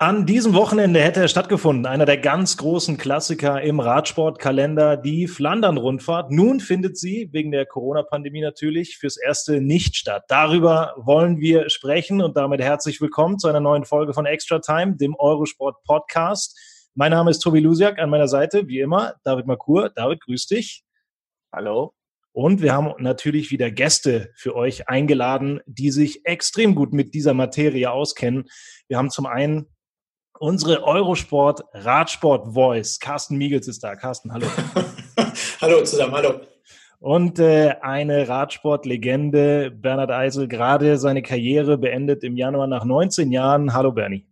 An diesem Wochenende hätte er stattgefunden, einer der ganz großen Klassiker im Radsportkalender, die Flandern-Rundfahrt. Nun findet sie, wegen der Corona-Pandemie natürlich, fürs Erste nicht statt. Darüber wollen wir sprechen und damit herzlich willkommen zu einer neuen Folge von Extra Time, dem Eurosport-Podcast. Mein Name ist Tobi Lusiak, an meiner Seite, wie immer, David Makur. David, grüß dich. Hallo. Und wir haben natürlich wieder Gäste für euch eingeladen, die sich extrem gut mit dieser Materie auskennen. Wir haben zum einen unsere Eurosport Radsport Voice. Carsten Miegels ist da. Carsten, hallo. hallo zusammen, hallo. Und äh, eine Radsportlegende, Bernhard Eisel, gerade seine Karriere beendet im Januar nach 19 Jahren. Hallo Bernie.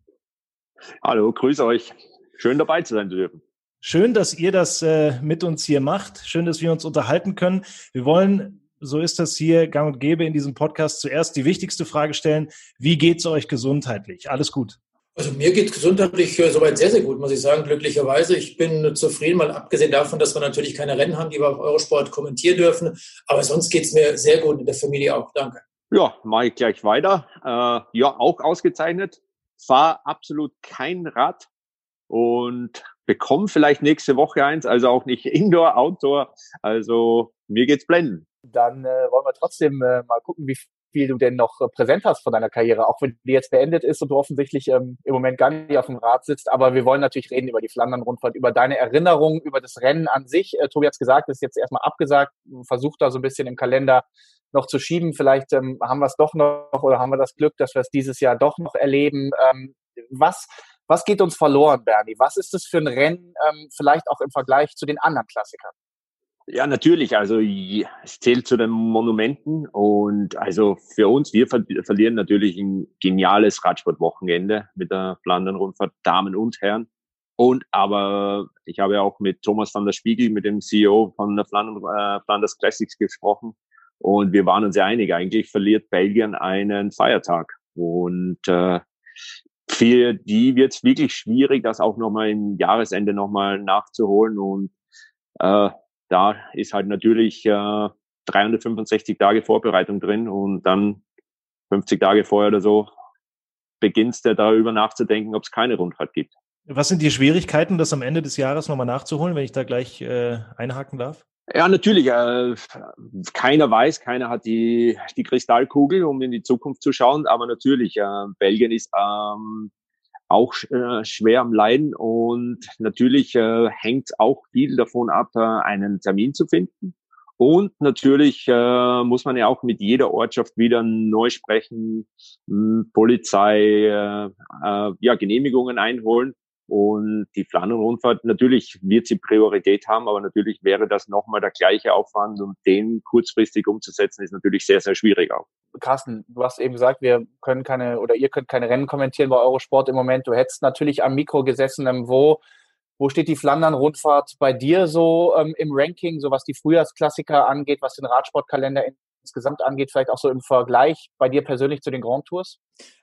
Hallo, grüße euch. Schön dabei zu sein zu dürfen. Schön, dass ihr das äh, mit uns hier macht. Schön, dass wir uns unterhalten können. Wir wollen, so ist das hier gang und gäbe in diesem Podcast, zuerst die wichtigste Frage stellen. Wie geht's euch gesundheitlich? Alles gut? Also mir geht gesundheitlich äh, soweit sehr, sehr gut, muss ich sagen, glücklicherweise. Ich bin zufrieden, mal abgesehen davon, dass wir natürlich keine Rennen haben, die wir auf Eurosport kommentieren dürfen. Aber sonst geht es mir sehr gut in der Familie auch. Danke. Ja, mache ich gleich weiter. Äh, ja, auch ausgezeichnet. Fahr absolut kein Rad und bekomme vielleicht nächste Woche eins, also auch nicht Indoor, Outdoor. Also mir geht's blenden. Dann äh, wollen wir trotzdem äh, mal gucken, wie viel du denn noch äh, präsent hast von deiner Karriere, auch wenn die jetzt beendet ist und du offensichtlich ähm, im Moment gar nicht auf dem Rad sitzt. Aber wir wollen natürlich reden über die Flandern-Rundfahrt, über deine Erinnerungen, über das Rennen an sich. Äh, Tobi hat gesagt, das ist jetzt erstmal abgesagt. Versucht da so ein bisschen im Kalender noch zu schieben. Vielleicht ähm, haben wir es doch noch oder haben wir das Glück, dass wir es dieses Jahr doch noch erleben. Ähm, was, was geht uns verloren, Bernie? Was ist das für ein Rennen, ähm, vielleicht auch im Vergleich zu den anderen Klassikern? Ja, natürlich. Also es zählt zu den Monumenten und also für uns, wir ver verlieren natürlich ein geniales Radsportwochenende mit der Flandern-Rundfahrt, Damen und Herren. Und aber ich habe ja auch mit Thomas van der Spiegel, mit dem CEO von der Flandern, äh, Flanders Classics gesprochen und wir waren uns ja einig, eigentlich verliert Belgien einen Feiertag. Und äh, für die wird es wirklich schwierig, das auch nochmal im Jahresende nochmal nachzuholen und äh, da ist halt natürlich äh, 365 Tage Vorbereitung drin und dann 50 Tage vorher oder so beginnst du darüber nachzudenken, ob es keine Rundfahrt gibt. Was sind die Schwierigkeiten, das am Ende des Jahres nochmal nachzuholen, wenn ich da gleich äh, einhaken darf? Ja, natürlich. Äh, keiner weiß, keiner hat die, die Kristallkugel, um in die Zukunft zu schauen. Aber natürlich, äh, Belgien ist ähm, auch äh, schwer am Leiden und natürlich äh, hängt auch viel davon ab, äh, einen Termin zu finden. Und natürlich äh, muss man ja auch mit jeder Ortschaft wieder neu sprechen, hm, Polizei, äh, äh, ja, Genehmigungen einholen. Und die Flandern-Rundfahrt, natürlich wird sie Priorität haben, aber natürlich wäre das nochmal der gleiche Aufwand und den kurzfristig umzusetzen, ist natürlich sehr, sehr schwierig auch. Carsten, du hast eben gesagt, wir können keine oder ihr könnt keine Rennen kommentieren bei Eurosport im Moment. Du hättest natürlich am Mikro gesessen, ähm, wo wo steht die Flandern-Rundfahrt bei dir so ähm, im Ranking, so was die Frühjahrsklassiker angeht, was den Radsportkalender insgesamt angeht, vielleicht auch so im Vergleich bei dir persönlich zu den Grand Tours?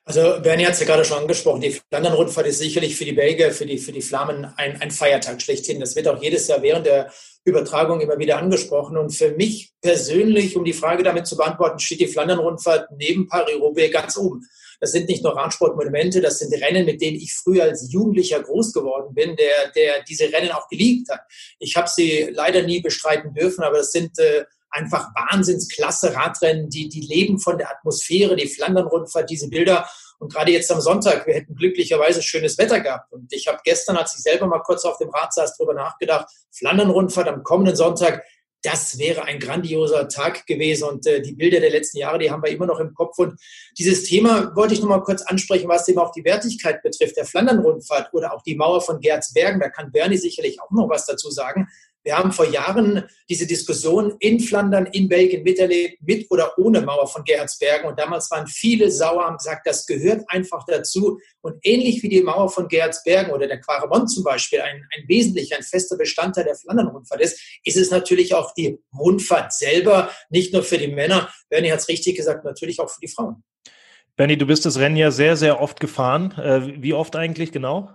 Also Bernie hat es ja gerade schon angesprochen, die Flandern-Rundfahrt ist sicherlich für die Belgier, für die, für die Flamen ein, ein Feiertag schlechthin. Das wird auch jedes Jahr während der Übertragung immer wieder angesprochen. Und für mich persönlich, um die Frage damit zu beantworten, steht die Flandern-Rundfahrt neben Paris-Roubaix ganz oben. Das sind nicht nur Radsportmonumente, das sind Rennen, mit denen ich früher als Jugendlicher groß geworden bin, der, der diese Rennen auch geliebt hat. Ich habe sie leider nie bestreiten dürfen, aber das sind äh, einfach wahnsinnsklasse Radrennen, die, die leben von der Atmosphäre, die Flandern-Rundfahrt, diese Bilder. Und gerade jetzt am Sonntag, wir hätten glücklicherweise schönes Wetter gehabt. Und ich habe gestern, als ich selber mal kurz auf dem Rad saß, darüber nachgedacht, Flandern-Rundfahrt am kommenden Sonntag, das wäre ein grandioser Tag gewesen. Und äh, die Bilder der letzten Jahre, die haben wir immer noch im Kopf. Und dieses Thema wollte ich noch mal kurz ansprechen, was eben auch die Wertigkeit betrifft, der Flandern-Rundfahrt oder auch die Mauer von Gerzbergen. Da kann Bernie sicherlich auch noch was dazu sagen. Wir haben vor Jahren diese Diskussion in Flandern, in Belgien miterlebt, mit oder ohne Mauer von Gerhardsbergen. Und damals waren viele sauer, haben gesagt, das gehört einfach dazu. Und ähnlich wie die Mauer von Gerhardsbergen oder der Quaremont zum Beispiel ein, ein wesentlicher, ein fester Bestandteil der Flandern-Rundfahrt ist, ist es natürlich auch die Rundfahrt selber, nicht nur für die Männer. Bernie hat es richtig gesagt, natürlich auch für die Frauen. Bernie, du bist das Rennen ja sehr, sehr oft gefahren. Äh, wie oft eigentlich genau?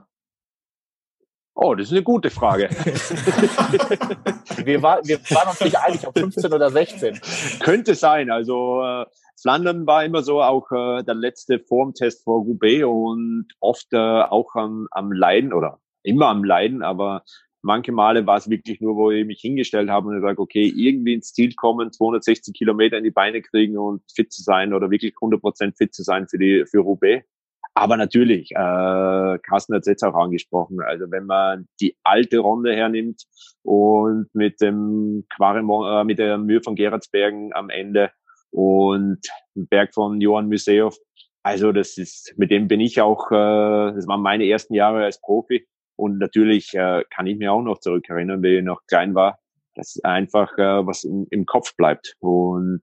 Oh, das ist eine gute Frage. wir, war, wir waren uns nicht einig, ob 15 oder 16. Könnte sein. Also äh, Flandern war immer so auch äh, der letzte Formtest vor Roubaix und oft äh, auch am, am Leiden oder immer am Leiden, aber manche Male war es wirklich nur, wo ich mich hingestellt habe und gesagt, okay, irgendwie ins Ziel kommen, 260 Kilometer in die Beine kriegen und fit zu sein oder wirklich 100 Prozent fit zu sein für die für Roubaix. Aber natürlich, äh, Carsten hat es jetzt auch angesprochen, also wenn man die alte Runde hernimmt und mit dem Quaremont, äh, mit der Mühe von Gerardsbergen am Ende und Berg von Johann Museov, also das ist, mit dem bin ich auch, äh, das waren meine ersten Jahre als Profi. Und natürlich äh, kann ich mir auch noch zurückerinnern, wie ich noch klein war, dass einfach äh, was im, im Kopf bleibt. Und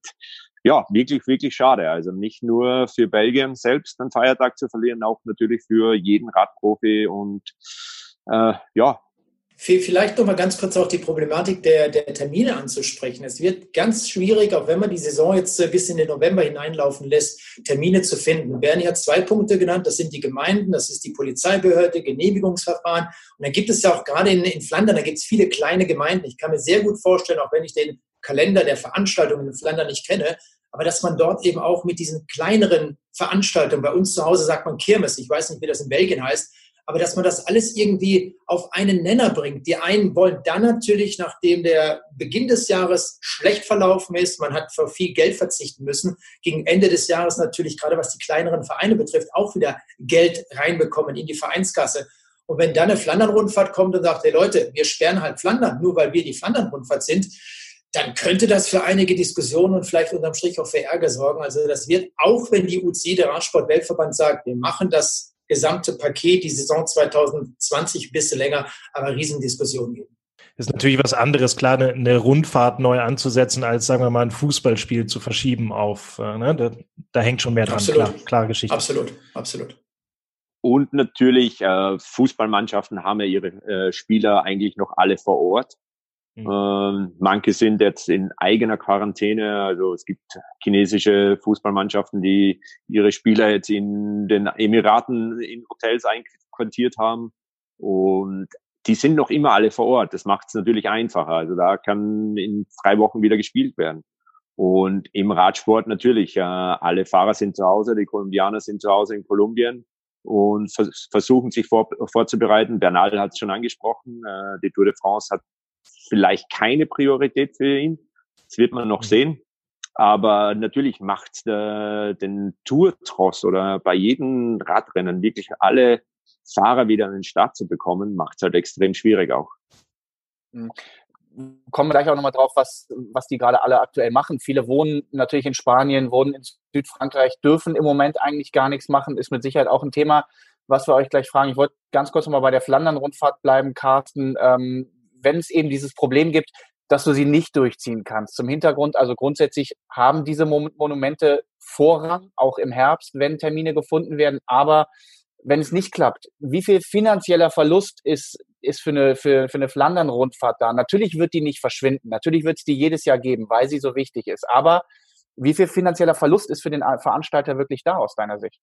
ja, wirklich, wirklich schade. Also nicht nur für Belgien selbst einen Feiertag zu verlieren, auch natürlich für jeden Radprofi und äh, ja. Vielleicht noch mal ganz kurz auch die Problematik der, der Termine anzusprechen. Es wird ganz schwierig, auch wenn man die Saison jetzt äh, bis in den November hineinlaufen lässt, Termine zu finden. Bernie hat zwei Punkte genannt. Das sind die Gemeinden, das ist die Polizeibehörde, Genehmigungsverfahren. Und dann gibt es ja auch gerade in, in Flandern, da gibt es viele kleine Gemeinden. Ich kann mir sehr gut vorstellen, auch wenn ich den Kalender der Veranstaltungen in Flandern nicht kenne, aber dass man dort eben auch mit diesen kleineren Veranstaltungen, bei uns zu Hause sagt man Kirmes, ich weiß nicht, wie das in Belgien heißt, aber dass man das alles irgendwie auf einen Nenner bringt. Die einen wollen dann natürlich, nachdem der Beginn des Jahres schlecht verlaufen ist, man hat für viel Geld verzichten müssen, gegen Ende des Jahres natürlich, gerade was die kleineren Vereine betrifft, auch wieder Geld reinbekommen in die Vereinskasse. Und wenn dann eine Flandern-Rundfahrt kommt und sagt, hey Leute, wir sperren halt Flandern, nur weil wir die Flandern-Rundfahrt sind, dann könnte das für einige Diskussionen und vielleicht unterm Strich auch für Ärger sorgen. Also das wird, auch wenn die UCI, der Radsport-Weltverband, sagt, wir machen das gesamte Paket, die Saison 2020 ein bisschen länger, aber Riesendiskussionen geben. Ist natürlich was anderes, klar, eine, eine, Rundfahrt neu anzusetzen, als sagen wir mal ein Fußballspiel zu verschieben auf. Äh, ne? da, da, hängt schon mehr dran, absolut. klar, klare Geschichte. Absolut, absolut. Und natürlich, äh, Fußballmannschaften haben ja ihre äh, Spieler eigentlich noch alle vor Ort. Mhm. Ähm, manche sind jetzt in eigener Quarantäne. Also es gibt chinesische Fußballmannschaften, die ihre Spieler jetzt in den Emiraten in Hotels einquartiert haben. Und die sind noch immer alle vor Ort. Das macht es natürlich einfacher. Also da kann in drei Wochen wieder gespielt werden. Und im Radsport natürlich, alle Fahrer sind zu Hause, die Kolumbianer sind zu Hause in Kolumbien und vers versuchen sich vor, vorzubereiten. Bernal hat es schon angesprochen, äh, die Tour de France hat vielleicht keine Priorität für ihn. Das wird man noch mhm. sehen. Aber natürlich macht äh, den Tour-Tross oder bei jedem Radrennen wirklich alle Fahrer wieder an den Start zu bekommen, macht es halt extrem schwierig auch. Mhm. Kommen wir gleich auch nochmal drauf, was, was die gerade alle aktuell machen. Viele wohnen natürlich in Spanien, wohnen in Südfrankreich, dürfen im Moment eigentlich gar nichts machen, ist mit Sicherheit auch ein Thema, was wir euch gleich fragen. Ich wollte ganz kurz nochmal bei der Flandern-Rundfahrt bleiben, Carsten. Ähm, wenn es eben dieses Problem gibt, dass du sie nicht durchziehen kannst. Zum Hintergrund, also grundsätzlich haben diese Monumente Vorrang, auch im Herbst, wenn Termine gefunden werden. Aber wenn es nicht klappt, wie viel finanzieller Verlust ist, ist für eine, für, für eine Flandern-Rundfahrt da? Natürlich wird die nicht verschwinden. Natürlich wird es die jedes Jahr geben, weil sie so wichtig ist. Aber wie viel finanzieller Verlust ist für den Veranstalter wirklich da aus deiner Sicht?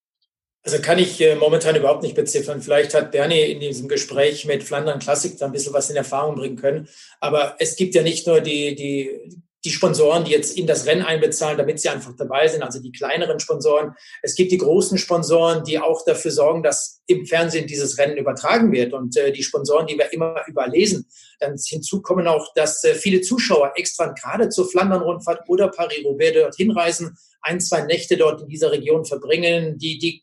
Also kann ich äh, momentan überhaupt nicht beziffern. Vielleicht hat Bernie in diesem Gespräch mit Flandern Classic da ein bisschen was in Erfahrung bringen können. Aber es gibt ja nicht nur die, die, die Sponsoren, die jetzt in das Rennen einbezahlen, damit sie einfach dabei sind, also die kleineren Sponsoren. Es gibt die großen Sponsoren, die auch dafür sorgen, dass im Fernsehen dieses Rennen übertragen wird. Und äh, die Sponsoren, die wir immer überlesen. Dann hinzu kommen auch, dass äh, viele Zuschauer extra gerade zur Flandern-Rundfahrt oder Paris-Roubaix dort hinreisen, ein, zwei Nächte dort in dieser Region verbringen, die, die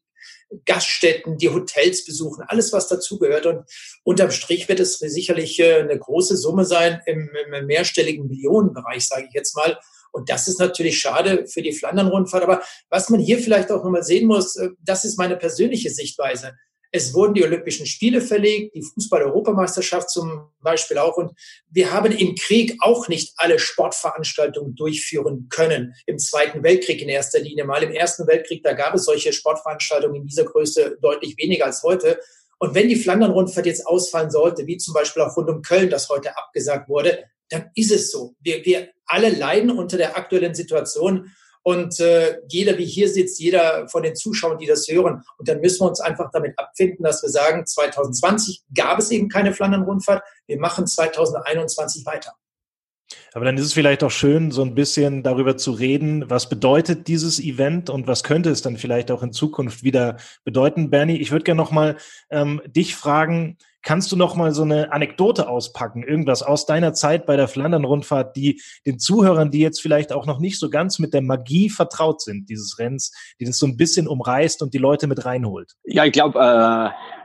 Gaststätten, die Hotels besuchen, alles, was dazugehört. Und unterm Strich wird es sicherlich äh, eine große Summe sein im, im mehrstelligen Millionenbereich, sage ich jetzt mal. Und das ist natürlich schade für die Flandern-Rundfahrt. Aber was man hier vielleicht auch nochmal sehen muss, äh, das ist meine persönliche Sichtweise. Es wurden die Olympischen Spiele verlegt, die Fußball-Europameisterschaft zum Beispiel auch. Und wir haben im Krieg auch nicht alle Sportveranstaltungen durchführen können. Im Zweiten Weltkrieg in erster Linie mal. Im Ersten Weltkrieg, da gab es solche Sportveranstaltungen in dieser Größe deutlich weniger als heute. Und wenn die Flandern-Rundfahrt jetzt ausfallen sollte, wie zum Beispiel auch rund um Köln, das heute abgesagt wurde, dann ist es so. Wir, wir alle leiden unter der aktuellen Situation. Und äh, jeder, wie hier sitzt, jeder von den Zuschauern, die das hören. Und dann müssen wir uns einfach damit abfinden, dass wir sagen, 2020 gab es eben keine Flandern-Rundfahrt. Wir machen 2021 weiter. Aber dann ist es vielleicht auch schön, so ein bisschen darüber zu reden, was bedeutet dieses Event und was könnte es dann vielleicht auch in Zukunft wieder bedeuten. Bernie, ich würde gerne nochmal ähm, dich fragen, kannst du nochmal so eine Anekdote auspacken, irgendwas aus deiner Zeit bei der Flandern-Rundfahrt, die den Zuhörern, die jetzt vielleicht auch noch nicht so ganz mit der Magie vertraut sind, dieses Rennens, die das so ein bisschen umreißt und die Leute mit reinholt? Ja, ich glaube, äh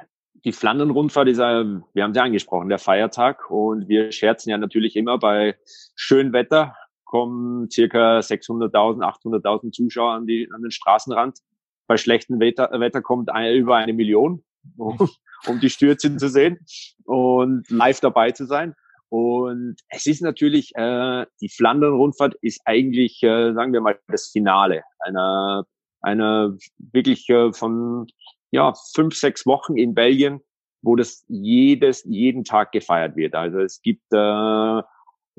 die Flandern-Rundfahrt ist, äh, wir haben sie angesprochen, der Feiertag. Und wir scherzen ja natürlich immer bei schönem Wetter kommen circa 600.000, 800.000 Zuschauer an, die, an den Straßenrand. Bei schlechtem Wetter, Wetter kommt ein, über eine Million, um, die Stürze zu sehen und live dabei zu sein. Und es ist natürlich, äh, die Flandern-Rundfahrt ist eigentlich, äh, sagen wir mal, das Finale einer, einer wirklich äh, von ja, fünf, sechs Wochen in Belgien, wo das jedes, jeden Tag gefeiert wird. Also es gibt, äh,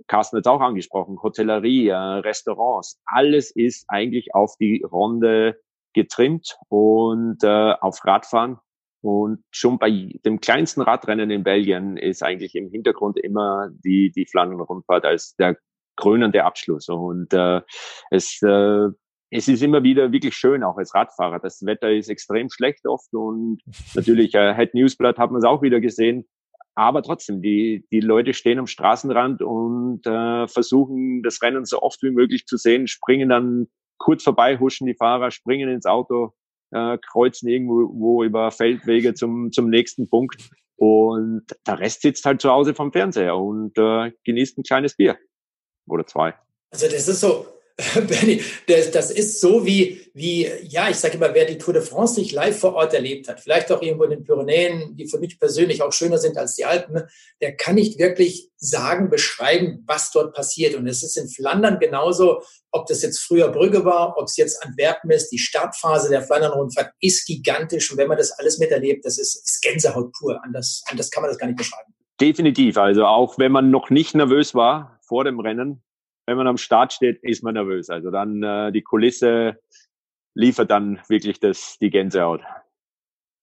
Carsten hat es auch angesprochen, Hotellerie, äh, Restaurants, alles ist eigentlich auf die Runde getrimmt und äh, auf Radfahren. Und schon bei dem kleinsten Radrennen in Belgien ist eigentlich im Hintergrund immer die, die Flandern-Rundfahrt als der krönende Abschluss. Und äh, es äh, es ist immer wieder wirklich schön, auch als Radfahrer. Das Wetter ist extrem schlecht oft und natürlich, äh, Head Newsblatt hat man es auch wieder gesehen. Aber trotzdem, die, die Leute stehen am Straßenrand und äh, versuchen, das Rennen so oft wie möglich zu sehen, springen dann kurz vorbei, huschen die Fahrer, springen ins Auto, äh, kreuzen irgendwo wo über Feldwege zum, zum nächsten Punkt. Und der Rest sitzt halt zu Hause vom Fernseher und äh, genießt ein kleines Bier oder zwei. Also das ist so, Benny, das, das ist so wie, wie, ja, ich sage immer, wer die Tour de France nicht live vor Ort erlebt hat, vielleicht auch irgendwo in den Pyrenäen, die für mich persönlich auch schöner sind als die Alpen, der kann nicht wirklich sagen, beschreiben, was dort passiert. Und es ist in Flandern genauso, ob das jetzt früher Brügge war, ob es jetzt Antwerpen ist, die Startphase der Flandern-Rundfahrt ist gigantisch. Und wenn man das alles miterlebt, das ist, ist Gänsehaut pur. Anders, anders kann man das gar nicht beschreiben. Definitiv. Also auch wenn man noch nicht nervös war vor dem Rennen, wenn man am Start steht, ist man nervös. Also dann äh, die Kulisse liefert dann wirklich das, die Gänsehaut.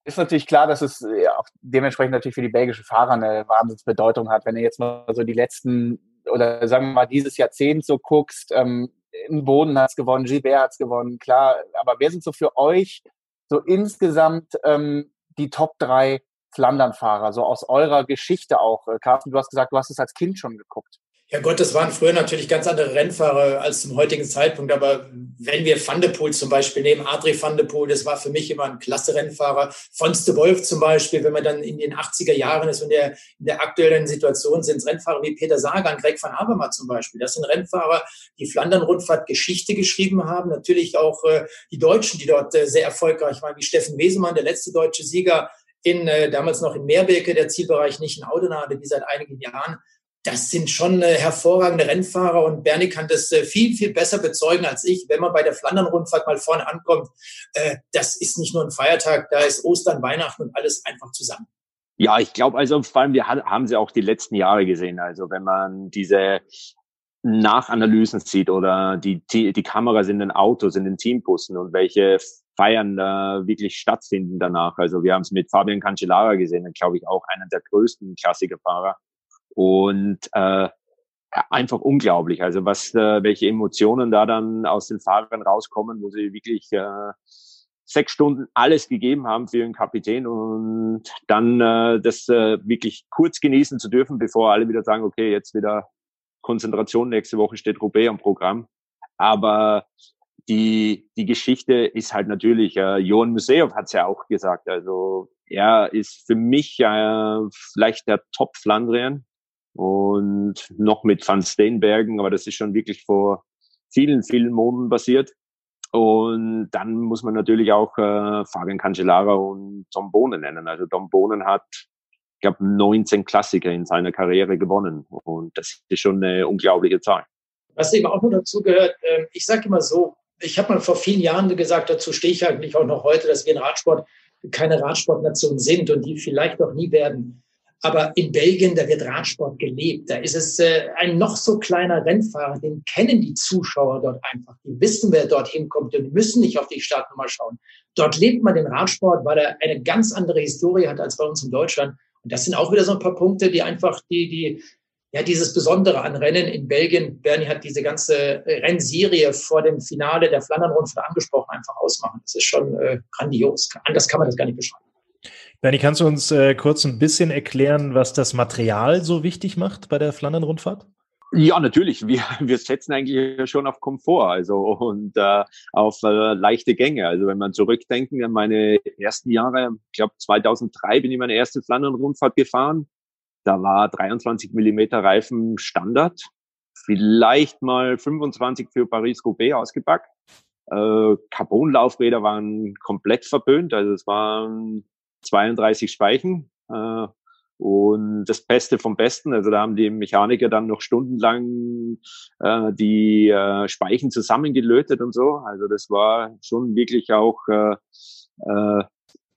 Ist natürlich klar, dass es ja, äh, auch dementsprechend natürlich für die belgischen Fahrer eine Wahnsinnsbedeutung hat. Wenn du jetzt mal so die letzten oder sagen wir mal dieses Jahrzehnt so guckst, ähm, im Boden hat's gewonnen, Gilbert hat's gewonnen, klar. Aber wer sind so für euch so insgesamt ähm, die Top drei Flandern-Fahrer, so aus eurer Geschichte auch? Äh, Carsten, du hast gesagt, du hast es als Kind schon geguckt. Ja Gott, das waren früher natürlich ganz andere Rennfahrer als zum heutigen Zeitpunkt. Aber wenn wir Van de Poel zum Beispiel nehmen, Adri Van de Poel, das war für mich immer ein klasse Rennfahrer. Fons de Wolf zum Beispiel, wenn man dann in den 80er Jahren ist und der, in der aktuellen Situation sind es Rennfahrer wie Peter Sagan, Greg van Avermaet zum Beispiel. Das sind Rennfahrer, die Flandern-Rundfahrt Geschichte geschrieben haben. Natürlich auch äh, die Deutschen, die dort äh, sehr erfolgreich waren, wie Steffen Wesemann, der letzte deutsche Sieger in, äh, damals noch in Meerbeke, der Zielbereich nicht in Audenade, wie seit einigen Jahren das sind schon äh, hervorragende Rennfahrer und Bernie kann das äh, viel, viel besser bezeugen als ich. Wenn man bei der Flandern-Rundfahrt mal vorne ankommt, äh, das ist nicht nur ein Feiertag, da ist Ostern, Weihnachten und alles einfach zusammen. Ja, ich glaube, also vor allem, wir haben sie auch die letzten Jahre gesehen. Also wenn man diese Nachanalysen sieht oder die, die Kameras in den Autos, in den Teambussen und welche Feiern da wirklich stattfinden danach. Also wir haben es mit Fabian Cancellara gesehen, glaube ich auch einer der größten Klassikerfahrer und äh, einfach unglaublich. Also was, äh, welche Emotionen da dann aus den Fahrern rauskommen, wo sie wirklich äh, sechs Stunden alles gegeben haben für ihren Kapitän und dann äh, das äh, wirklich kurz genießen zu dürfen, bevor alle wieder sagen, okay, jetzt wieder Konzentration, nächste Woche steht Roubaix am Programm. Aber die, die Geschichte ist halt natürlich, äh, Johann Museov hat es ja auch gesagt, also er ist für mich äh, vielleicht der Top-Flandrien und noch mit Van Steenbergen, aber das ist schon wirklich vor vielen, vielen Monaten passiert. Und dann muss man natürlich auch äh, Fabian Cancellara und Tom Bohnen nennen. Also Tom Bohnen hat, ich glaube, 19 Klassiker in seiner Karriere gewonnen. Und das ist schon eine unglaubliche Zahl. Was eben auch noch dazu gehört, äh, ich sage immer so, ich habe mal vor vielen Jahren gesagt, dazu stehe ich eigentlich auch noch heute, dass wir in Radsport keine Radsportnation sind und die vielleicht auch nie werden. Aber in Belgien, da wird Radsport gelebt. Da ist es äh, ein noch so kleiner Rennfahrer, den kennen die Zuschauer dort einfach. Die wissen, wer dorthin kommt und müssen nicht auf die Startnummer schauen. Dort lebt man den Radsport, weil er eine ganz andere Historie hat als bei uns in Deutschland. Und das sind auch wieder so ein paar Punkte, die einfach die, die, ja, dieses Besondere an Rennen in Belgien. Bernie hat diese ganze Rennserie vor dem Finale der Flandern-Rundfahrt angesprochen, einfach ausmachen. Das ist schon äh, grandios. Anders kann man das gar nicht beschreiben. Bernie, kannst du uns äh, kurz ein bisschen erklären, was das Material so wichtig macht bei der Flandern-Rundfahrt? Ja, natürlich. Wir, wir setzen eigentlich schon auf Komfort, also und äh, auf äh, leichte Gänge. Also wenn man zurückdenken an meine ersten Jahre, ich glaube 2003 bin ich meine erste Flandern-Rundfahrt gefahren. Da war 23 Millimeter Reifen Standard, vielleicht mal 25 für Paris-Roubaix ausgepackt. Äh, Carbon-Laufräder waren komplett verböhnt, also es waren 32 Speichen äh, und das Beste vom Besten. Also da haben die Mechaniker dann noch stundenlang äh, die äh, Speichen zusammengelötet und so. Also das war schon wirklich auch äh, äh,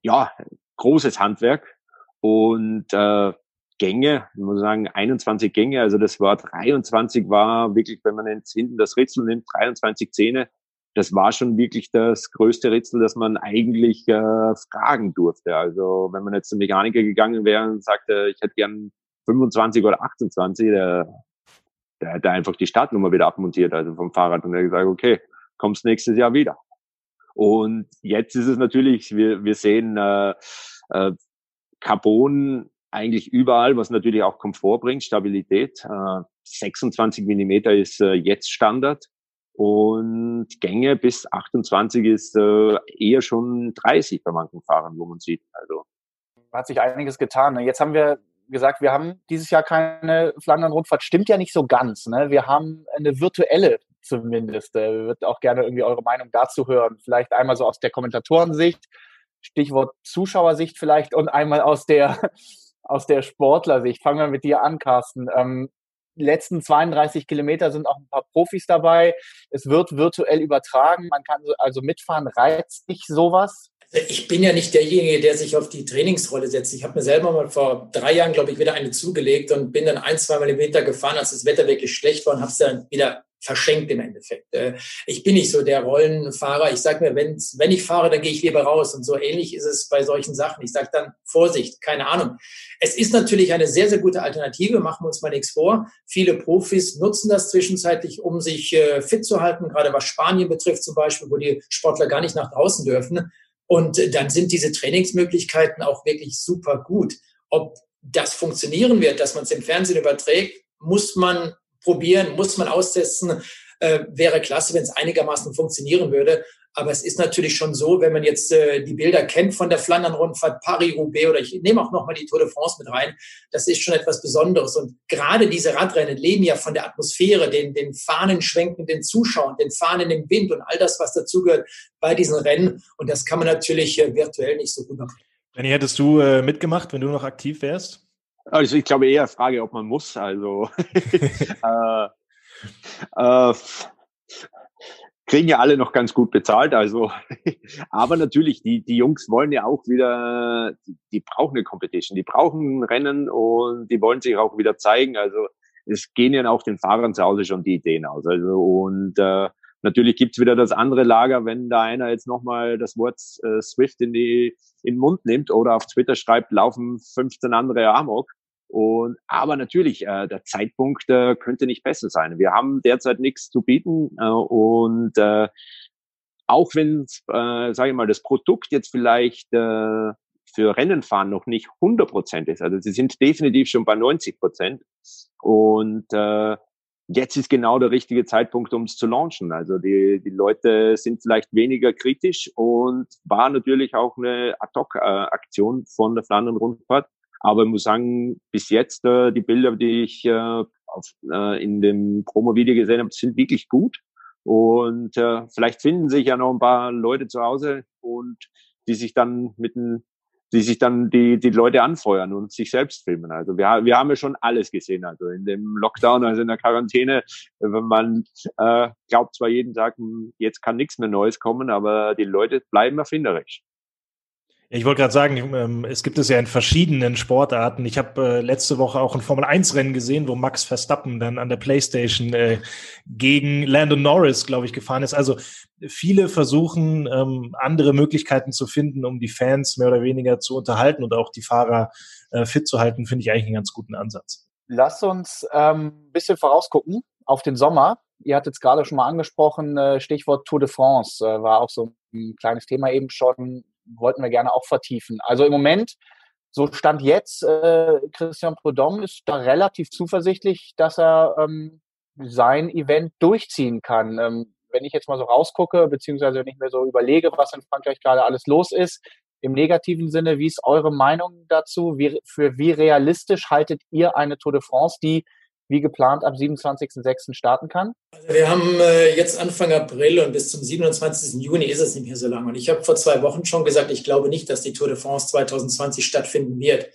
ja großes Handwerk und äh, Gänge, ich muss sagen 21 Gänge. Also das war 23 war wirklich, wenn man jetzt hinten das Ritzel nimmt, 23 Zähne das war schon wirklich das größte Rätsel, das man eigentlich äh, fragen durfte. Also wenn man jetzt zum Mechaniker gegangen wäre und sagte, ich hätte gern 25 oder 28, der, der hätte einfach die Startnummer wieder abmontiert, also vom Fahrrad und er gesagt, okay, kommst nächstes Jahr wieder. Und jetzt ist es natürlich, wir, wir sehen äh, äh, Carbon eigentlich überall, was natürlich auch Komfort bringt, Stabilität. Äh, 26 Millimeter ist äh, jetzt Standard. Und Gänge bis 28 ist äh, eher schon 30 bei manchen Fahrern, wo man sieht. Also hat sich einiges getan. Ne? Jetzt haben wir gesagt, wir haben dieses Jahr keine Flandern-Rundfahrt. Stimmt ja nicht so ganz. Ne? Wir haben eine virtuelle zumindest. Äh, würde auch gerne irgendwie eure Meinung dazu hören. Vielleicht einmal so aus der Kommentatorensicht, Stichwort Zuschauersicht vielleicht und einmal aus der aus der Sportlersicht. Fangen wir mit dir an, Carsten. Ähm, letzten 32 Kilometer sind auch ein paar Profis dabei. Es wird virtuell übertragen. Man kann also mitfahren. Reizt dich sowas? Ich bin ja nicht derjenige, der sich auf die Trainingsrolle setzt. Ich habe mir selber mal vor drei Jahren, glaube ich, wieder eine zugelegt und bin dann ein, zwei Mal im Winter gefahren, als das Wetter wirklich schlecht war und habe es dann wieder verschenkt im Endeffekt. Äh, ich bin nicht so der Rollenfahrer. Ich sage mir, wenn, wenn ich fahre, dann gehe ich lieber raus. Und so ähnlich ist es bei solchen Sachen. Ich sage dann, Vorsicht, keine Ahnung. Es ist natürlich eine sehr, sehr gute Alternative, machen wir uns mal nichts vor. Viele Profis nutzen das zwischenzeitlich, um sich äh, fit zu halten, gerade was Spanien betrifft zum Beispiel, wo die Sportler gar nicht nach draußen dürfen. Und äh, dann sind diese Trainingsmöglichkeiten auch wirklich super gut. Ob das funktionieren wird, dass man es im Fernsehen überträgt, muss man probieren, muss man austesten. Äh, wäre klasse, wenn es einigermaßen funktionieren würde. Aber es ist natürlich schon so, wenn man jetzt äh, die Bilder kennt von der Flandern-Rundfahrt, Paris-Roubaix oder ich nehme auch nochmal die Tour de France mit rein, das ist schon etwas Besonderes. Und gerade diese Radrennen leben ja von der Atmosphäre, den, den Fahnen schwenkenden Zuschauern, den Fahnen im Wind und all das, was dazugehört bei diesen Rennen. Und das kann man natürlich äh, virtuell nicht so rüberbringen. Benny, hättest du äh, mitgemacht, wenn du noch aktiv wärst? Also ich glaube eher Frage, ob man muss. Also äh, äh, kriegen ja alle noch ganz gut bezahlt. Also, aber natürlich, die, die Jungs wollen ja auch wieder, die, die brauchen eine Competition, die brauchen ein Rennen und die wollen sich auch wieder zeigen. Also es gehen ja auch den Fahrern zu Hause schon die Ideen aus. Also und äh, natürlich gibt's wieder das andere Lager, wenn da einer jetzt nochmal das Wort äh, Swift in, die, in den Mund nimmt oder auf Twitter schreibt, laufen 15 andere Amok. Und aber natürlich, äh, der Zeitpunkt äh, könnte nicht besser sein. Wir haben derzeit nichts zu bieten äh, und äh, auch wenn, äh, sage ich mal, das Produkt jetzt vielleicht äh, für Rennenfahren noch nicht 100 Prozent ist, also sie sind definitiv schon bei 90 Prozent und äh, jetzt ist genau der richtige Zeitpunkt, um es zu launchen. Also die, die Leute sind vielleicht weniger kritisch und war natürlich auch eine Ad-Hoc-Aktion von der Flandern-Rundfahrt aber ich muss sagen, bis jetzt äh, die Bilder, die ich äh, auf, äh, in dem Promo-Video gesehen habe, sind wirklich gut. Und äh, vielleicht finden sich ja noch ein paar Leute zu Hause und die sich dann mit den die sich dann die, die Leute anfeuern und sich selbst filmen. Also wir, wir haben ja schon alles gesehen. Also in dem Lockdown, also in der Quarantäne, wenn man äh, glaubt zwar jeden Tag, hm, jetzt kann nichts mehr Neues kommen, aber die Leute bleiben erfinderisch. Ich wollte gerade sagen, ähm, es gibt es ja in verschiedenen Sportarten. Ich habe äh, letzte Woche auch ein Formel-1-Rennen gesehen, wo Max Verstappen dann an der Playstation äh, gegen Landon Norris, glaube ich, gefahren ist. Also viele versuchen, ähm, andere Möglichkeiten zu finden, um die Fans mehr oder weniger zu unterhalten und auch die Fahrer äh, fit zu halten, finde ich eigentlich einen ganz guten Ansatz. Lass uns ein ähm, bisschen vorausgucken auf den Sommer. Ihr hattet es gerade schon mal angesprochen, Stichwort Tour de France war auch so ein kleines Thema eben schon wollten wir gerne auch vertiefen. Also im Moment, so stand jetzt, äh, Christian Prudhomme ist da relativ zuversichtlich, dass er ähm, sein Event durchziehen kann. Ähm, wenn ich jetzt mal so rausgucke, beziehungsweise wenn ich mir so überlege, was in Frankreich gerade alles los ist, im negativen Sinne, wie ist eure Meinung dazu? Wie, für wie realistisch haltet ihr eine Tour de France, die wie geplant ab 27.06. starten kann? Also wir haben äh, jetzt Anfang April und bis zum 27. Juni ist es nicht mehr so lange. Und ich habe vor zwei Wochen schon gesagt, ich glaube nicht, dass die Tour de France 2020 stattfinden wird.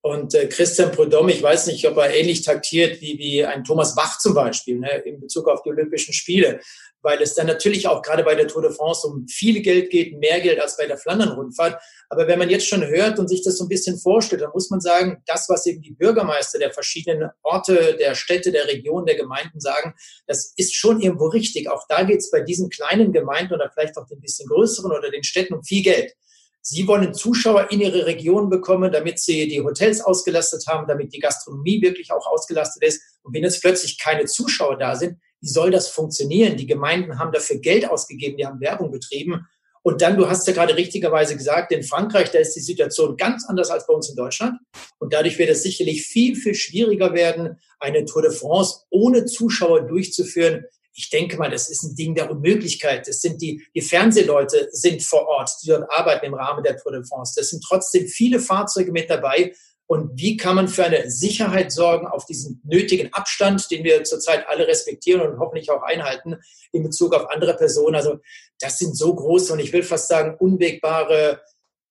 Und äh, Christian Prudhomme, ich weiß nicht, ob er ähnlich taktiert wie, wie ein Thomas Bach zum Beispiel, ne, in Bezug auf die Olympischen Spiele weil es dann natürlich auch gerade bei der Tour de France um viel Geld geht, mehr Geld als bei der Flandern-Rundfahrt. Aber wenn man jetzt schon hört und sich das so ein bisschen vorstellt, dann muss man sagen, das, was eben die Bürgermeister der verschiedenen Orte, der Städte, der Regionen, der Gemeinden sagen, das ist schon irgendwo richtig. Auch da geht es bei diesen kleinen Gemeinden oder vielleicht auch den bisschen größeren oder den Städten um viel Geld. Sie wollen Zuschauer in ihre Region bekommen, damit sie die Hotels ausgelastet haben, damit die Gastronomie wirklich auch ausgelastet ist. Und wenn jetzt plötzlich keine Zuschauer da sind, wie soll das funktionieren? Die Gemeinden haben dafür Geld ausgegeben, die haben Werbung betrieben. Und dann, du hast ja gerade richtigerweise gesagt, in Frankreich, da ist die Situation ganz anders als bei uns in Deutschland. Und dadurch wird es sicherlich viel, viel schwieriger werden, eine Tour de France ohne Zuschauer durchzuführen. Ich denke mal, das ist ein Ding der Unmöglichkeit. Das sind die, die Fernsehleute sind vor Ort, die dort arbeiten im Rahmen der Tour de France. Das sind trotzdem viele Fahrzeuge mit dabei. Und wie kann man für eine Sicherheit sorgen auf diesen nötigen Abstand, den wir zurzeit alle respektieren und hoffentlich auch einhalten in Bezug auf andere Personen? Also das sind so große und ich will fast sagen unwegbare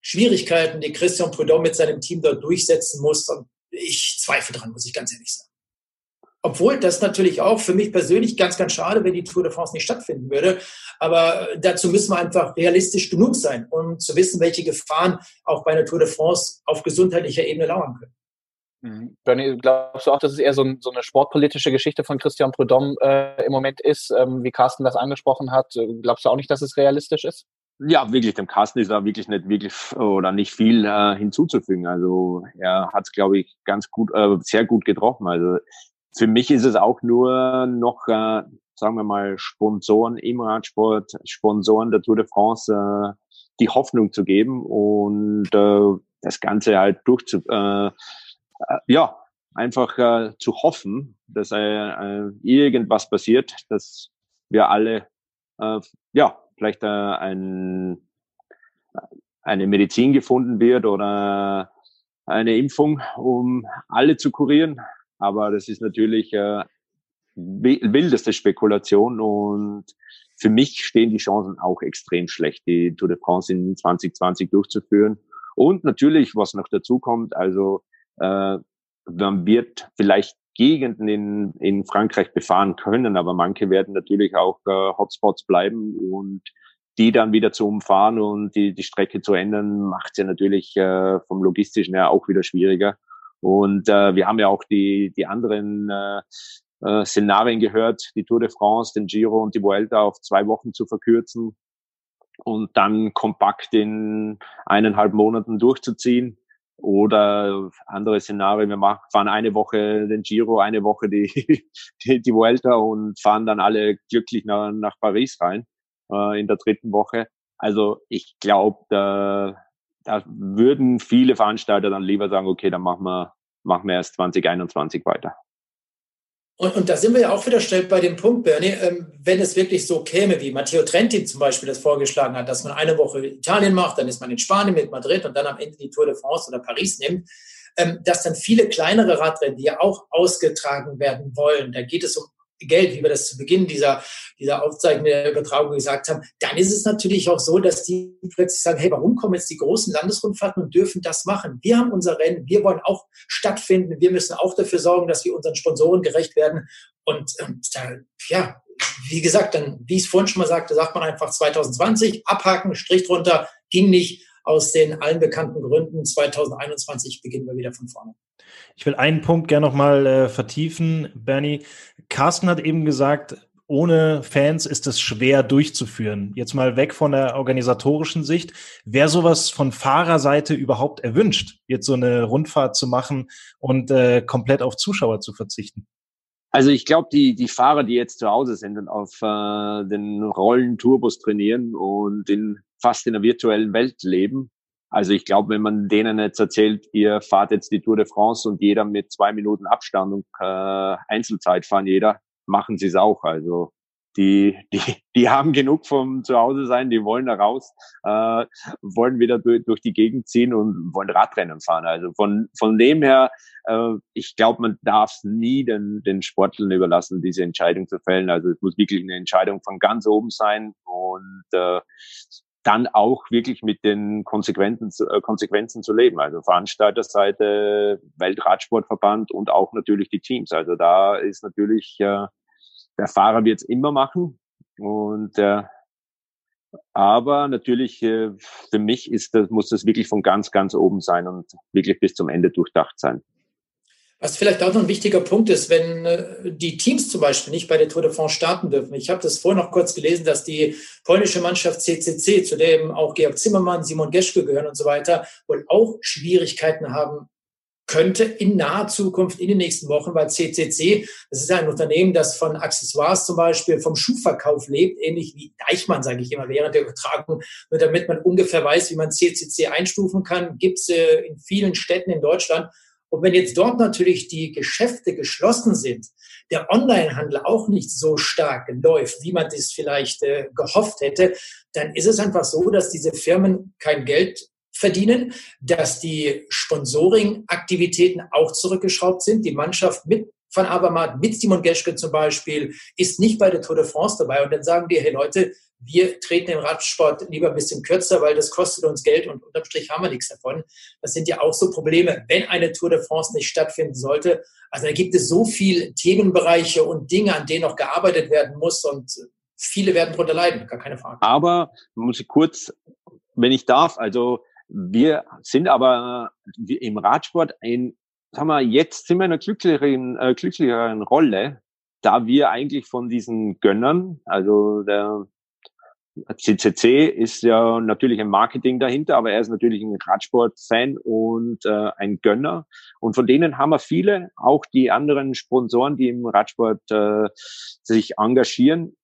Schwierigkeiten, die Christian Prudhomme mit seinem Team dort durchsetzen muss. Und ich zweifle dran, muss ich ganz ehrlich sagen. Obwohl das natürlich auch für mich persönlich ganz, ganz schade, wenn die Tour de France nicht stattfinden würde. Aber dazu müssen wir einfach realistisch genug sein, um zu wissen, welche Gefahren auch bei einer Tour de France auf gesundheitlicher Ebene lauern können. Mhm. Bernie, glaubst du auch, dass es eher so, ein, so eine sportpolitische Geschichte von Christian Prudhomme äh, im Moment ist, ähm, wie Carsten das angesprochen hat? Glaubst du auch nicht, dass es realistisch ist? Ja, wirklich, dem Carsten ist da wirklich nicht wirklich oder nicht viel äh, hinzuzufügen. Also er hat es, glaube ich, ganz gut, äh, sehr gut getroffen. Also für mich ist es auch nur noch, äh, sagen wir mal, Sponsoren im Radsport, Sponsoren der Tour de France, äh, die Hoffnung zu geben und äh, das Ganze halt durchzu, äh, äh, ja, einfach äh, zu hoffen, dass äh, äh, irgendwas passiert, dass wir alle, äh, ja, vielleicht äh, ein, eine Medizin gefunden wird oder eine Impfung, um alle zu kurieren. Aber das ist natürlich äh, wildeste Spekulation und für mich stehen die Chancen auch extrem schlecht, die Tour de France in 2020 durchzuführen. Und natürlich, was noch dazu kommt, also äh, man wird vielleicht Gegenden in, in Frankreich befahren können, aber manche werden natürlich auch äh, Hotspots bleiben und die dann wieder zu umfahren und die, die Strecke zu ändern, macht ja natürlich äh, vom logistischen her auch wieder schwieriger. Und äh, wir haben ja auch die, die anderen äh, äh, Szenarien gehört, die Tour de France, den Giro und die Vuelta auf zwei Wochen zu verkürzen und dann kompakt in eineinhalb Monaten durchzuziehen. Oder andere Szenarien, wir machen, fahren eine Woche den Giro, eine Woche die, die, die Vuelta und fahren dann alle glücklich nach, nach Paris rein äh, in der dritten Woche. Also ich glaube, da, da würden viele Veranstalter dann lieber sagen, okay, dann machen wir, machen wir erst 2021 weiter. Und, und da sind wir ja auch wieder schnell bei dem Punkt, Bernie, ähm, wenn es wirklich so käme, wie Matteo Trenti zum Beispiel das vorgeschlagen hat, dass man eine Woche Italien macht, dann ist man in Spanien mit Madrid und dann am Ende die Tour de France oder Paris nimmt, ähm, dass dann viele kleinere Radrennen, die ja auch ausgetragen werden wollen, da geht es um Geld, wie wir das zu Beginn dieser, dieser Aufzeichnung der Übertragung gesagt haben, dann ist es natürlich auch so, dass die plötzlich sagen, hey, warum kommen jetzt die großen Landesrundfahrten und dürfen das machen? Wir haben unser Rennen, wir wollen auch stattfinden, wir müssen auch dafür sorgen, dass wir unseren Sponsoren gerecht werden. Und, und ja, wie gesagt, dann, wie ich es vorhin schon mal sagte, sagt man einfach 2020, abhaken, Strich drunter, ging nicht aus den allen bekannten Gründen. 2021 beginnen wir wieder von vorne. Ich will einen Punkt gerne nochmal äh, vertiefen, Bernie. Carsten hat eben gesagt, ohne Fans ist es schwer durchzuführen. Jetzt mal weg von der organisatorischen Sicht. Wäre sowas von Fahrerseite überhaupt erwünscht, jetzt so eine Rundfahrt zu machen und äh, komplett auf Zuschauer zu verzichten? Also ich glaube, die, die Fahrer, die jetzt zu Hause sind und auf äh, den Rollen Turbos trainieren und in, fast in der virtuellen Welt leben, also ich glaube, wenn man denen jetzt erzählt, ihr fahrt jetzt die Tour de France und jeder mit zwei Minuten Abstand und äh, Einzelzeit fahren jeder, machen sie es auch. Also die, die, die haben genug vom Zuhause sein, die wollen da raus, äh, wollen wieder durch, durch die Gegend ziehen und wollen Radrennen fahren. Also von, von dem her, äh, ich glaube, man darf nie den, den Sportlern überlassen, diese Entscheidung zu fällen. Also es muss wirklich eine Entscheidung von ganz oben sein und äh, dann auch wirklich mit den Konsequenzen, äh, Konsequenzen zu leben. Also Veranstalterseite, Weltradsportverband und auch natürlich die Teams. Also da ist natürlich äh, der Fahrer wird es immer machen. Und äh, aber natürlich äh, für mich ist das, muss das wirklich von ganz, ganz oben sein und wirklich bis zum Ende durchdacht sein. Was vielleicht auch noch ein wichtiger Punkt ist, wenn äh, die Teams zum Beispiel nicht bei der Tour de France starten dürfen. Ich habe das vorhin noch kurz gelesen, dass die polnische Mannschaft CCC, zu dem auch Georg Zimmermann, Simon Geschke gehören und so weiter, wohl auch Schwierigkeiten haben könnte in naher Zukunft, in den nächsten Wochen, weil CCC, das ist ein Unternehmen, das von Accessoires zum Beispiel, vom Schuhverkauf lebt, ähnlich wie Deichmann, sage ich immer, während der Übertragung. Nur damit man ungefähr weiß, wie man CCC einstufen kann, gibt es äh, in vielen Städten in Deutschland. Und wenn jetzt dort natürlich die Geschäfte geschlossen sind, der Onlinehandel auch nicht so stark läuft, wie man das vielleicht äh, gehofft hätte, dann ist es einfach so, dass diese Firmen kein Geld verdienen, dass die Sponsoring-Aktivitäten auch zurückgeschraubt sind. Die Mannschaft mit Van Avermaet, mit Simon Geschke zum Beispiel, ist nicht bei der Tour de France dabei. Und dann sagen die, hey Leute, wir treten im Radsport lieber ein bisschen kürzer, weil das kostet uns Geld und unterm Strich haben wir nichts davon. Das sind ja auch so Probleme, wenn eine Tour de France nicht stattfinden sollte. Also da gibt es so viele Themenbereiche und Dinge, an denen noch gearbeitet werden muss und viele werden darunter leiden, gar keine Frage. Aber muss ich kurz, wenn ich darf, also wir sind aber im Radsport ein, sagen wir, jetzt sind wir in einer glücklicheren, äh, glücklicheren Rolle, da wir eigentlich von diesen Gönnern, also der CCC ist ja natürlich ein Marketing dahinter, aber er ist natürlich ein Radsport-Fan und äh, ein Gönner. Und von denen haben wir viele, auch die anderen Sponsoren, die im Radsport äh, sich engagieren,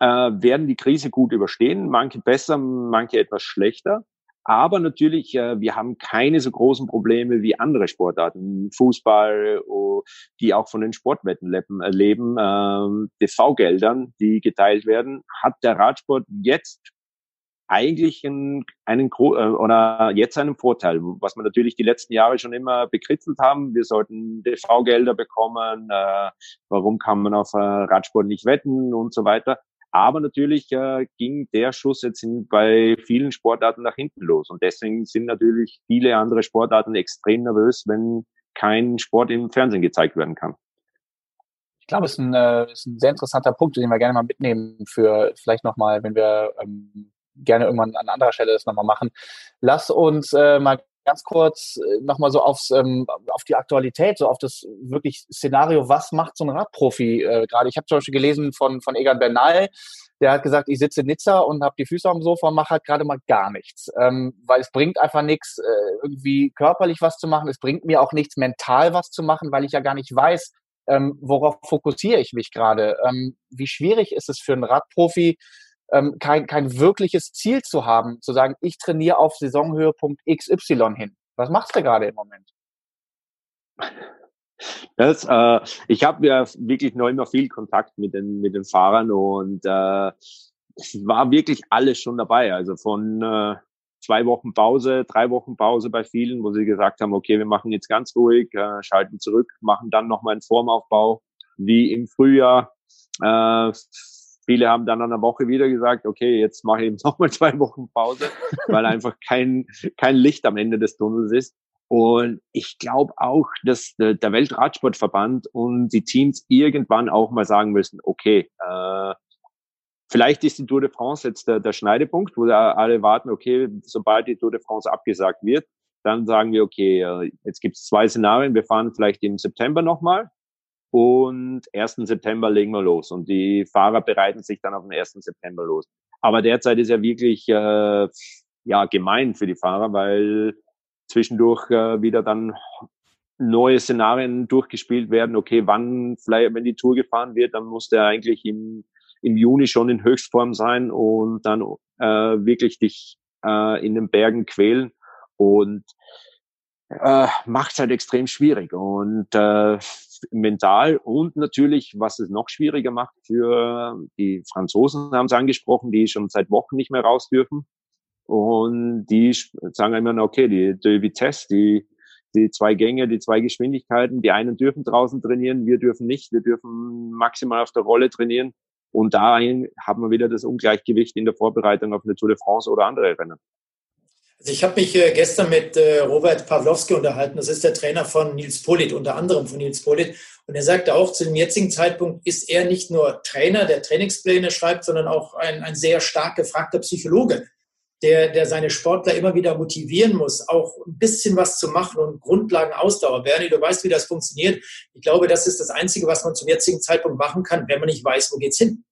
äh, werden die Krise gut überstehen. Manche besser, manche etwas schlechter. Aber natürlich, äh, wir haben keine so großen Probleme wie andere Sportarten, Fußball, die auch von den Sportwetten leben, ähm, TV-Geldern, die geteilt werden, hat der Radsport jetzt eigentlich einen, einen äh, oder jetzt einen Vorteil, was wir natürlich die letzten Jahre schon immer bekritzelt haben. Wir sollten TV-Gelder bekommen. Äh, warum kann man auf Radsport nicht wetten und so weiter? Aber natürlich äh, ging der Schuss jetzt in, bei vielen Sportarten nach hinten los. Und deswegen sind natürlich viele andere Sportarten extrem nervös, wenn kein Sport im Fernsehen gezeigt werden kann. Ich glaube, es ist ein, äh, ist ein sehr interessanter Punkt, den wir gerne mal mitnehmen für vielleicht nochmal, wenn wir ähm, gerne irgendwann an anderer Stelle das nochmal machen. Lass uns äh, mal ganz kurz äh, nochmal so aufs, ähm, auf die Aktualität, so auf das wirklich Szenario, was macht so ein Radprofi äh, gerade? Ich habe zum Beispiel gelesen von, von Egan Bernal, der hat gesagt, ich sitze in Nizza und habe die Füße am Sofa und mache halt gerade mal gar nichts. Ähm, weil es bringt einfach nichts, äh, irgendwie körperlich was zu machen. Es bringt mir auch nichts, mental was zu machen, weil ich ja gar nicht weiß, ähm, worauf fokussiere ich mich gerade. Ähm, wie schwierig ist es für einen Radprofi, ähm, kein, kein wirkliches Ziel zu haben, zu sagen, ich trainiere auf Saisonhöhepunkt XY hin. Was machst du gerade im Moment? Das, äh, ich habe ja wirklich noch immer viel Kontakt mit den, mit den Fahrern und äh, es war wirklich alles schon dabei. Also von äh, zwei Wochen Pause, drei Wochen Pause bei vielen, wo sie gesagt haben, okay, wir machen jetzt ganz ruhig, äh, schalten zurück, machen dann nochmal einen Formaufbau wie im Frühjahr Äh, viele haben dann an der Woche wieder gesagt, okay, jetzt mache ich eben nochmal zwei Wochen Pause, weil einfach kein, kein Licht am Ende des Tunnels ist. Und ich glaube auch, dass der Weltradsportverband und die Teams irgendwann auch mal sagen müssen, okay, äh, vielleicht ist die Tour de France jetzt der, der Schneidepunkt, wo alle warten, okay, sobald die Tour de France abgesagt wird, dann sagen wir, okay, äh, jetzt gibt es zwei Szenarien, wir fahren vielleicht im September nochmal und 1. September legen wir los. Und die Fahrer bereiten sich dann auf den 1. September los. Aber derzeit ist ja wirklich äh, ja gemein für die Fahrer, weil zwischendurch äh, wieder dann neue Szenarien durchgespielt werden. Okay, wann, vielleicht, wenn die Tour gefahren wird, dann muss der eigentlich im, im Juni schon in Höchstform sein und dann äh, wirklich dich äh, in den Bergen quälen und äh, macht es halt extrem schwierig und äh, mental und natürlich, was es noch schwieriger macht für die Franzosen, haben es angesprochen, die schon seit Wochen nicht mehr raus dürfen und die sagen immer, okay, die, die Vitesse, die, die zwei Gänge, die zwei Geschwindigkeiten, die einen dürfen draußen trainieren, wir dürfen nicht, wir dürfen maximal auf der Rolle trainieren. Und dahin haben wir wieder das Ungleichgewicht in der Vorbereitung auf eine Tour de France oder andere Rennen. Also ich habe mich äh, gestern mit äh, Robert Pawlowski unterhalten. Das ist der Trainer von Nils Polit, unter anderem von Nils Polit. Und er sagte auch, zu dem jetzigen Zeitpunkt ist er nicht nur Trainer, der Trainingspläne schreibt, sondern auch ein, ein sehr stark gefragter Psychologe der, der seine Sportler immer wieder motivieren muss, auch ein bisschen was zu machen und Grundlagen Ausdauer. Bernie, du weißt, wie das funktioniert. Ich glaube, das ist das Einzige, was man zum jetzigen Zeitpunkt machen kann, wenn man nicht weiß, wo geht's hin.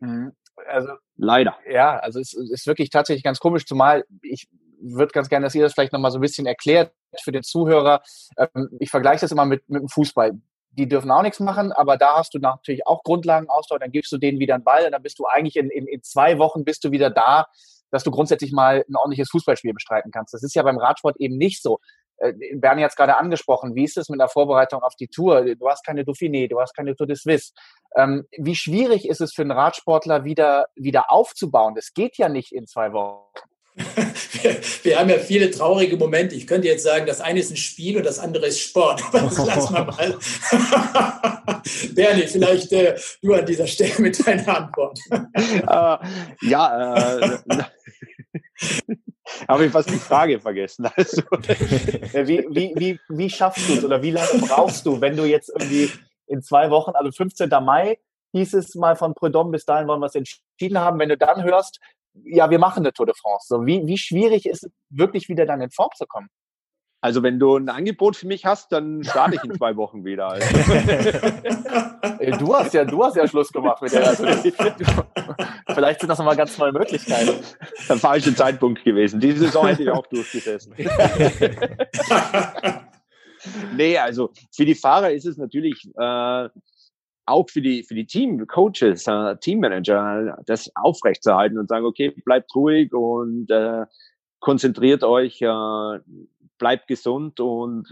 Mhm. Also leider. Ja, also es ist wirklich tatsächlich ganz komisch, zumal ich würde ganz gerne, dass ihr das vielleicht nochmal so ein bisschen erklärt für den Zuhörer. Ähm, ich vergleiche das immer mit, mit dem Fußball die dürfen auch nichts machen, aber da hast du natürlich auch Grundlagen Ausdauer, dann gibst du denen wieder einen Ball und dann bist du eigentlich in, in, in zwei Wochen bist du wieder da, dass du grundsätzlich mal ein ordentliches Fußballspiel bestreiten kannst. Das ist ja beim Radsport eben nicht so. Äh, Bernie hat es gerade angesprochen. Wie ist es mit der Vorbereitung auf die Tour? Du hast keine Dauphiné, du hast keine Tour de Suisse. Ähm, wie schwierig ist es für einen Radsportler wieder, wieder aufzubauen? Das geht ja nicht in zwei Wochen. Wir, wir, haben ja viele traurige Momente. Ich könnte jetzt sagen, das eine ist ein Spiel und das andere ist Sport. Aber das lassen wir mal. Bernie, vielleicht äh, du an dieser Stelle mit deiner Antwort. Uh, ja, äh, habe ich fast die Frage vergessen. Also. wie, wie, wie, wie schaffst du es oder wie lange brauchst du, wenn du jetzt irgendwie in zwei Wochen, also 15. Mai, hieß es mal von Prudhomme, bis dahin wollen wir es entschieden haben. Wenn du dann hörst, ja, wir machen eine Tour de France. So, wie, wie schwierig ist es, wirklich wieder dann in Form zu kommen? Also wenn du ein Angebot für mich hast, dann starte ich in zwei Wochen wieder. Also. du hast ja, du hast ja Schluss gemacht mit der. Also, vielleicht sind das nochmal ganz neue Möglichkeiten. Der falsche Zeitpunkt gewesen. Diese Saison hätte ich auch durchgesessen. nee, also für die Fahrer ist es natürlich äh, auch für die, für die Team, Coaches, äh, Teammanager, das aufrechtzuerhalten und sagen, okay, bleibt ruhig und äh, konzentriert euch, äh, bleibt gesund und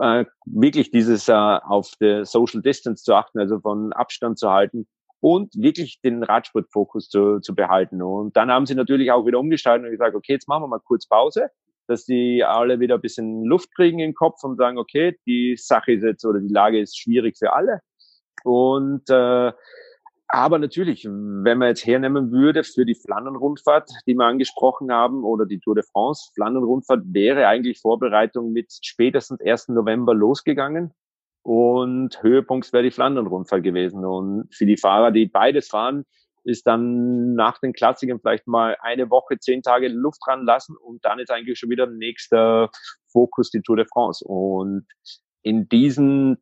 äh, wirklich dieses äh, auf der Social Distance zu achten, also von Abstand zu halten und wirklich den Radsportfokus zu, zu behalten. Und dann haben sie natürlich auch wieder umgestaltet und gesagt, okay, jetzt machen wir mal kurz Pause, dass die alle wieder ein bisschen Luft kriegen im Kopf und sagen, okay, die Sache ist jetzt oder die Lage ist schwierig für alle und äh, aber natürlich, wenn man jetzt hernehmen würde für die Flandern-Rundfahrt, die wir angesprochen haben, oder die Tour de France, Flandern-Rundfahrt wäre eigentlich Vorbereitung mit spätestens 1. November losgegangen. Und Höhepunkt wäre die Flandern-Rundfahrt gewesen. Und für die Fahrer, die beides fahren, ist dann nach den Klassikern vielleicht mal eine Woche, zehn Tage Luft dran lassen und dann ist eigentlich schon wieder nächster Fokus die Tour de France. Und in diesen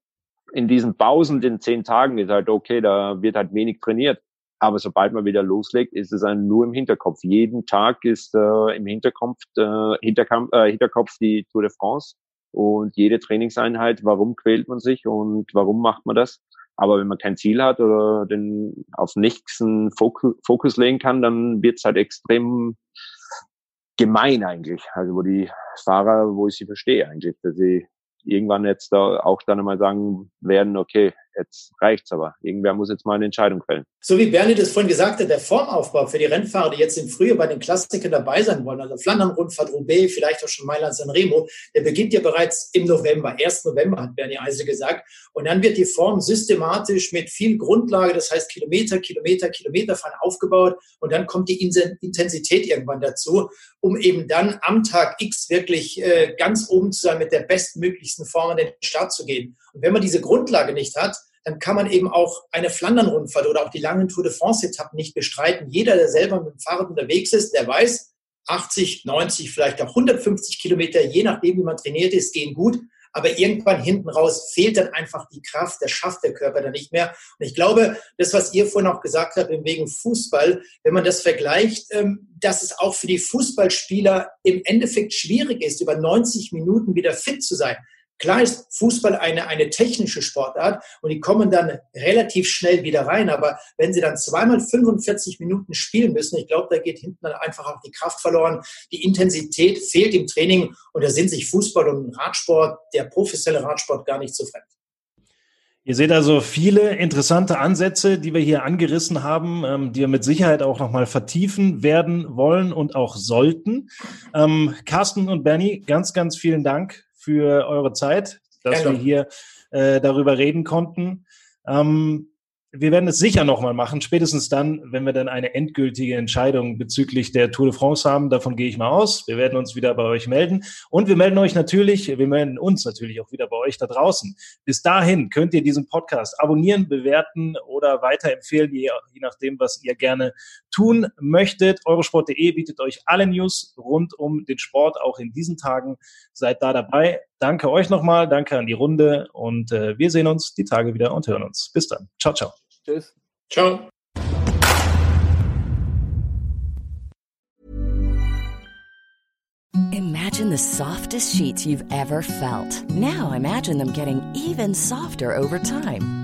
in diesen Pausen, den zehn Tagen, ist halt okay, da wird halt wenig trainiert. Aber sobald man wieder loslegt, ist es dann nur im Hinterkopf. Jeden Tag ist äh, im Hinterkopf, äh, Hinterkopf, äh, Hinterkopf die Tour de France und jede Trainingseinheit, warum quält man sich und warum macht man das. Aber wenn man kein Ziel hat oder den auf nichts einen Fokus, Fokus legen kann, dann wird es halt extrem gemein eigentlich. Also wo die Fahrer, wo ich sie verstehe eigentlich, dass sie irgendwann jetzt da auch dann einmal sagen werden, okay, jetzt reicht's aber. Irgendwer muss jetzt mal eine Entscheidung fällen. So wie Bernie das vorhin gesagt hat, der Formaufbau für die Rennfahrer, die jetzt im Frühjahr bei den Klassikern dabei sein wollen, also Flandern-Rundfahrt, Roubaix, vielleicht auch schon Mailand San Remo, der beginnt ja bereits im November. 1. November hat Bernie Eisel gesagt. Und dann wird die Form systematisch mit viel Grundlage, das heißt Kilometer, Kilometer, Kilometer fahren aufgebaut. Und dann kommt die Intensität irgendwann dazu, um eben dann am Tag X wirklich äh, ganz oben zu sein, mit der bestmöglichsten Form an den Start zu gehen. Und wenn man diese Grundlage nicht hat, dann kann man eben auch eine Flandern-Rundfahrt oder auch die langen Tour de France-Etappen nicht bestreiten. Jeder, der selber mit dem Fahrrad unterwegs ist, der weiß, 80, 90, vielleicht auch 150 Kilometer, je nachdem, wie man trainiert ist, gehen gut. Aber irgendwann hinten raus fehlt dann einfach die Kraft, das schafft der Körper dann nicht mehr. Und ich glaube, das, was ihr vorhin auch gesagt habt, wegen Fußball, wenn man das vergleicht, ähm, dass es auch für die Fußballspieler im Endeffekt schwierig ist, über 90 Minuten wieder fit zu sein. Klar ist Fußball eine, eine technische Sportart und die kommen dann relativ schnell wieder rein. Aber wenn sie dann zweimal 45 Minuten spielen müssen, ich glaube, da geht hinten dann einfach auch die Kraft verloren. Die Intensität fehlt im Training und da sind sich Fußball und Radsport, der professionelle Radsport, gar nicht so fremd. Ihr seht also viele interessante Ansätze, die wir hier angerissen haben, ähm, die wir mit Sicherheit auch nochmal vertiefen werden wollen und auch sollten. Ähm, Carsten und Bernie, ganz, ganz vielen Dank für eure Zeit, dass Gerne. wir hier äh, darüber reden konnten. Ähm, wir werden es sicher nochmal machen, spätestens dann, wenn wir dann eine endgültige Entscheidung bezüglich der Tour de France haben. Davon gehe ich mal aus. Wir werden uns wieder bei euch melden. Und wir melden euch natürlich, wir melden uns natürlich auch wieder bei euch da draußen. Bis dahin könnt ihr diesen Podcast abonnieren, bewerten oder weiterempfehlen, je, je nachdem, was ihr gerne tun möchtet. Eurosport.de bietet euch alle News rund um den Sport, auch in diesen Tagen. Seid da dabei. Danke euch nochmal, danke an die Runde und äh, wir sehen uns die Tage wieder und hören uns. Bis dann. Ciao, ciao. Tschüss. Ciao. Imagine the softest sheets you've ever felt. Now imagine them getting even softer over time.